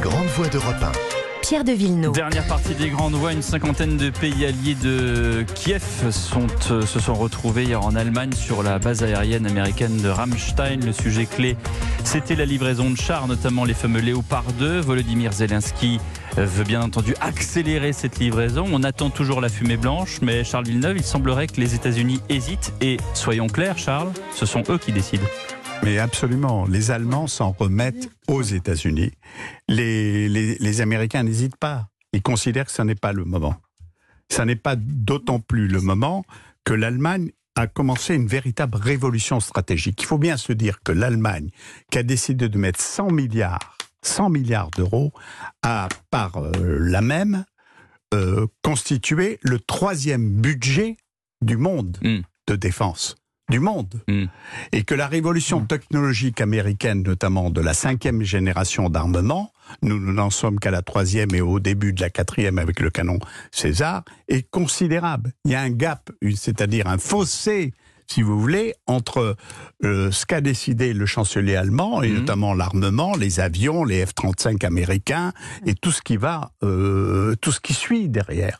grandes voix d'Europe 1. Pierre de Villeneuve. Dernière partie des grandes voies, une cinquantaine de pays alliés de Kiev sont, euh, se sont retrouvés hier en Allemagne sur la base aérienne américaine de Ramstein. Le sujet clé, c'était la livraison de chars, notamment les fameux Léopard 2. Volodymyr Zelensky veut bien entendu accélérer cette livraison. On attend toujours la fumée blanche, mais Charles Villeneuve, il semblerait que les États-Unis hésitent. Et soyons clairs, Charles, ce sont eux qui décident. Mais absolument, les Allemands s'en remettent aux États-Unis. Les, les, les Américains n'hésitent pas. Ils considèrent que ce n'est pas le moment. Ce n'est pas d'autant plus le moment que l'Allemagne a commencé une véritable révolution stratégique. Il faut bien se dire que l'Allemagne, qui a décidé de mettre 100 milliards, 100 milliards d'euros, a par euh, la même euh, constitué le troisième budget du monde Mm. de défense du monde. Mm. Et que la révolution technologique américaine, notamment de la cinquième génération d'armement, nous n'en sommes qu'à la troisième et au début de la quatrième avec le canon César, est considérable. Il y a un gap, c'est-à-dire un fossé, si vous voulez, entre euh, ce qu'a décidé le chancelier allemand, et Mhm. notamment l'armement, les avions, les F-35 américains, et tout ce qui va, euh, tout ce qui suit derrière.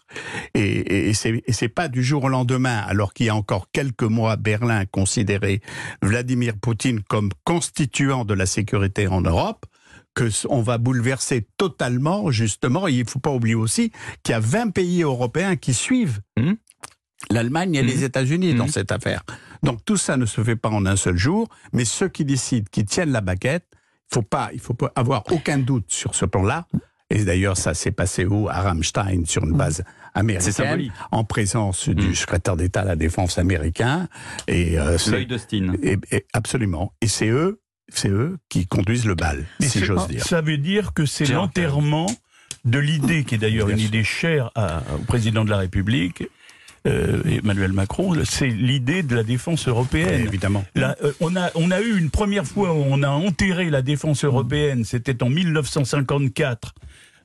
Et, et, et c'est pas du jour au lendemain, alors qu'il y a encore quelques mois, Berlin considérait Vladimir Poutine comme constituant de la sécurité en Europe, que on va bouleverser totalement, justement. Et il faut pas oublier aussi qu'il y a 20 pays européens qui suivent Mhm. l'Allemagne et les Mhm. États-Unis dans Mhm. cette affaire. Donc tout ça ne se fait pas en un seul jour, mais ceux qui décident, qui tiennent la baguette, faut pas, il faut pas avoir aucun doute sur ce plan-là. Et d'ailleurs, ça s'est passé où? À Ramstein, sur une base C'est américaine, en présence Mhm. du secrétaire d'État à la Défense américain. Et, euh, c'est- L'œil d'Austin. et- et absolument. Et c'est eux, c'est eux qui conduisent le bal, si j'ose dire. Ça veut dire que c'est l'enterrement de l'idée, qui est d'ailleurs une idée chère à- au président de la République, euh, Emmanuel Macron, c'est l'idée de la défense européenne. Évidemment. Là, euh, on, a, on a eu une première fois où on a enterré la défense européenne, c'était en 1954,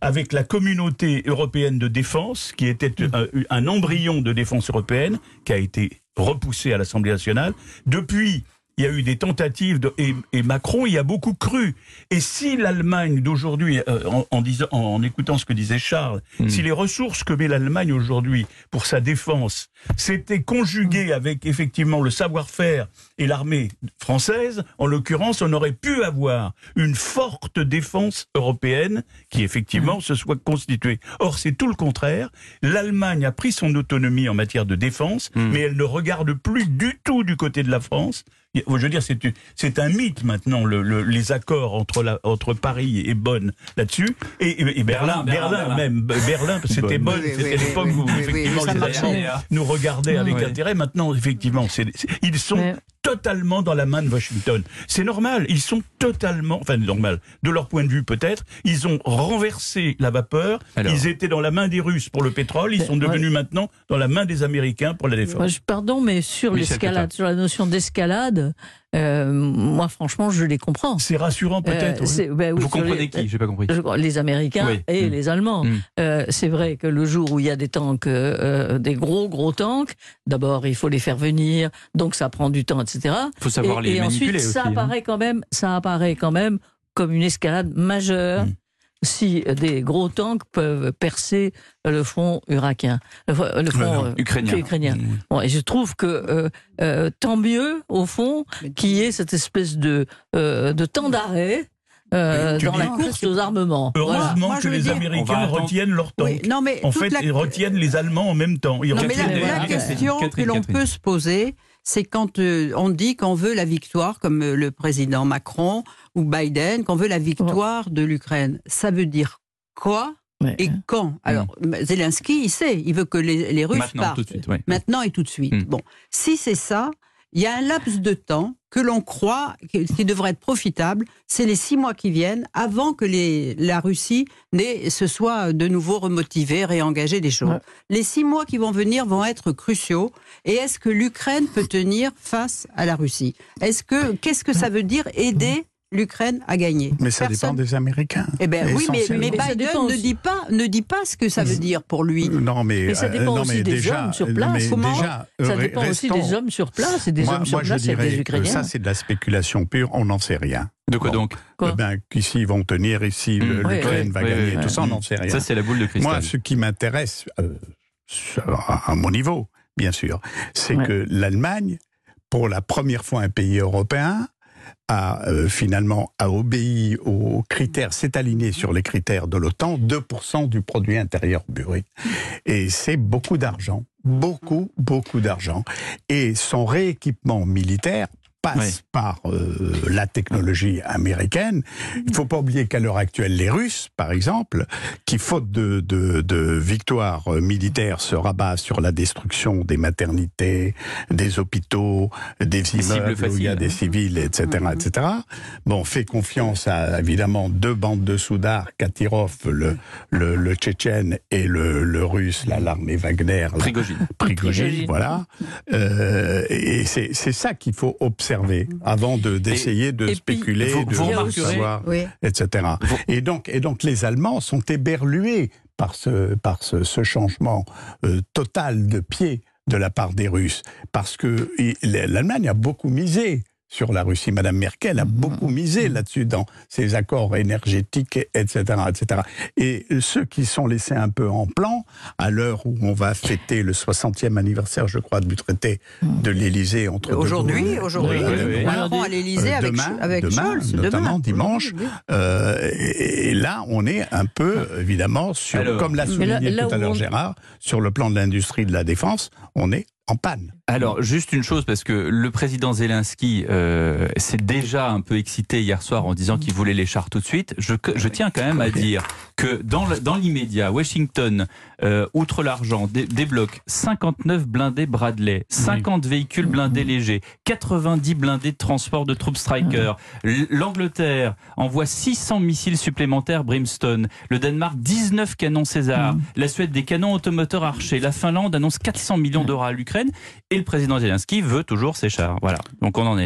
avec la communauté européenne de défense, qui était un, un embryon de défense européenne, qui a été repoussé à l'Assemblée nationale. Depuis, il y a eu des tentatives, de, et, et Macron y a beaucoup cru. Et si l'Allemagne d'aujourd'hui, euh, en, en, écoutant ce que disait Charles, Mm. si les ressources que met l'Allemagne aujourd'hui pour sa défense s'étaient conjuguées avec effectivement le savoir-faire et l'armée française, en l'occurrence, on aurait pu avoir une forte défense européenne qui effectivement se soit constituée. Or, c'est tout le contraire. L'Allemagne a pris son autonomie en matière de défense, mais elle ne regarde plus du tout du côté de la France. Je veux dire, c'est c'est un mythe maintenant le, le- les accords entre la, entre Paris et Bonn là-dessus et, et- et Berlin, Berlin, Berlin, Berlin. même Berlin, c'était Bonn. Oui, c'était oui, l'époque oui, où effectivement les. Allemands nous regardaient avec Oui. intérêt. Maintenant, effectivement, c'est c'est- ils sont Mais- totalement dans la main de Washington. C'est normal, ils sont totalement, enfin normal, de leur point de vue peut-être, ils ont renversé la vapeur, Alors. ils étaient dans la main des Russes pour le pétrole, ils sont devenus maintenant dans la main des Américains pour la défense. Moi, je- pardon, mais sur l'escalade, sur la notion d'escalade, euh, moi, franchement, je les comprends. C'est rassurant peut-être. Euh, oui. c'est- ben oui, Vous sur les- comprenez qui J'ai pas compris. je crois, les Américains Oui. et Mm. les Allemands. Mm. Euh, c'est vrai que le jour où il y a des tanks, euh, euh, des gros gros tanks, d'abord il faut les faire venir, donc ça prend du temps, etc. faut savoir et, les et manipuler ensuite, ça hein. apparaît quand même, ça apparaît quand même comme une escalade majeure. Mm. Si des gros tanks peuvent percer le front irakien, le, fr- le front euh, ukrainien. ukrainien. Mm. Bon, et je trouve que euh, euh, tant mieux, au fond, qu'il y ait cette espèce de, euh, de temps d'arrêt euh, dans la course aux armements. Heureusement que les dire- Américains retiennent leur tank. Oui, non, mais En fait, la- ils retiennent les Allemands en même temps. Ils Non, mais la, question Catherine, que l'on peut se poser, c'est quand euh, on dit qu'on veut la victoire, comme euh, le président Macron ou Biden, qu'on veut la victoire de l'Ukraine. Ça veut dire quoi Ouais. et quand? Alors, Zelensky, il sait, il veut que les, les Russes Maintenant, partent. tout de suite. ouais. Maintenant et tout de suite. Mm. Bon, si c'est ça, il y a un laps de temps que l'on croit qui devrait être profitable, c'est les six mois qui viennent avant que les, la Russie se soit de nouveau remotivée, réengagée des choses. Ouais. Les six mois qui vont venir vont être cruciaux. Et est-ce que l'Ukraine peut tenir face à la Russie? Est-ce que qu'est-ce que ça veut dire aider l'Ukraine a gagné. Mais ça dépend des Américains. Eh ben oui, mais, Biden ne dit pas, ne dit pas ce que ça veut dire pour lui. Non, mais, Mais ça euh, dépend aussi mais des déjà, hommes sur place. mais Comment déjà, Ça euh, dépend aussi des hommes sur place et des moi, hommes sur je place, dirais des que Ukrainiens. ça, c'est de la spéculation pure. On n'en sait rien. De quoi Bon. donc Quoi Eh ben, qu'ici ils vont tenir, ici Mm. Ouais, l'Ukraine ouais, va ouais, gagner, ouais, tout ça, on n'en sait rien. Ça, c'est la boule de cristal. Moi, ce qui m'intéresse, euh, à à mon niveau, bien sûr, c'est Ouais. que l'Allemagne, pour la première fois un pays européen, a euh, finalement a obéi aux critères, s'est aligné sur les critères de l'OTAN, 2% du produit intérieur brut. Et c'est beaucoup d'argent, beaucoup, beaucoup d'argent. Et son rééquipement militaire passe par euh, la technologie américaine. Il faut pas oublier qu'à l'heure actuelle, les Russes, par exemple, qui faute de, de, de victoires euh, militaires se rabattent sur la destruction des maternités, des hôpitaux, des immeubles où il y a faciles. des civils, etc., etc. Bon, fait confiance à évidemment deux bandes de soudards, Katirov, le, le, le Tchétchène et le, le Russe, là, l'armée Wagner, Prigogine. Prigogine, voilà. Euh, et c'est ça qu'il faut observer avant de d'essayer de et spéculer, vous- de vous savoir, Oui. etc. Vous- Et donc, et donc les Allemands sont éberlués par ce, par ce, ce changement euh, total de pied de la part des Russes, parce que l'Allemagne a beaucoup misé sur la Russie. Madame Merkel a beaucoup misé là-dessus dans ses accords énergétiques, etc., etc. Et ceux qui sont laissés un peu en plan, à l'heure où on va fêter le 60e anniversaire, je crois, du traité de l'Élysée entre Aujourd'hui, aujourd'hui, Oui, oui, oui. Macron à l'Élysée Euh, avec, demain, avec demain, Scholz, notamment demain. dimanche. Euh, et, et là, on est un peu, évidemment, sur, Alors, comme l'a souligné là- là tout à l'heure on- Gérard, sur le plan de l'industrie de la défense, on est en panne. Alors, juste une chose, parce que le président Zelensky euh, s'est déjà un peu excité hier soir en disant qu'il voulait les chars tout de suite. Je, je tiens quand même à dire que dans, l'immédiat, Washington, euh, outre l'argent, dé- débloque 59 blindés Bradley, 50 véhicules blindés légers, 90 blindés de transport de troupes Striker. L'Angleterre envoie 600 missiles supplémentaires Brimstone. Le Danemark, 19 canons César. La Suède, des canons automoteurs Archer. La Finlande annonce 400 millions d'euros à Et le président Zelensky veut toujours ses chars. Voilà. Donc on en est là.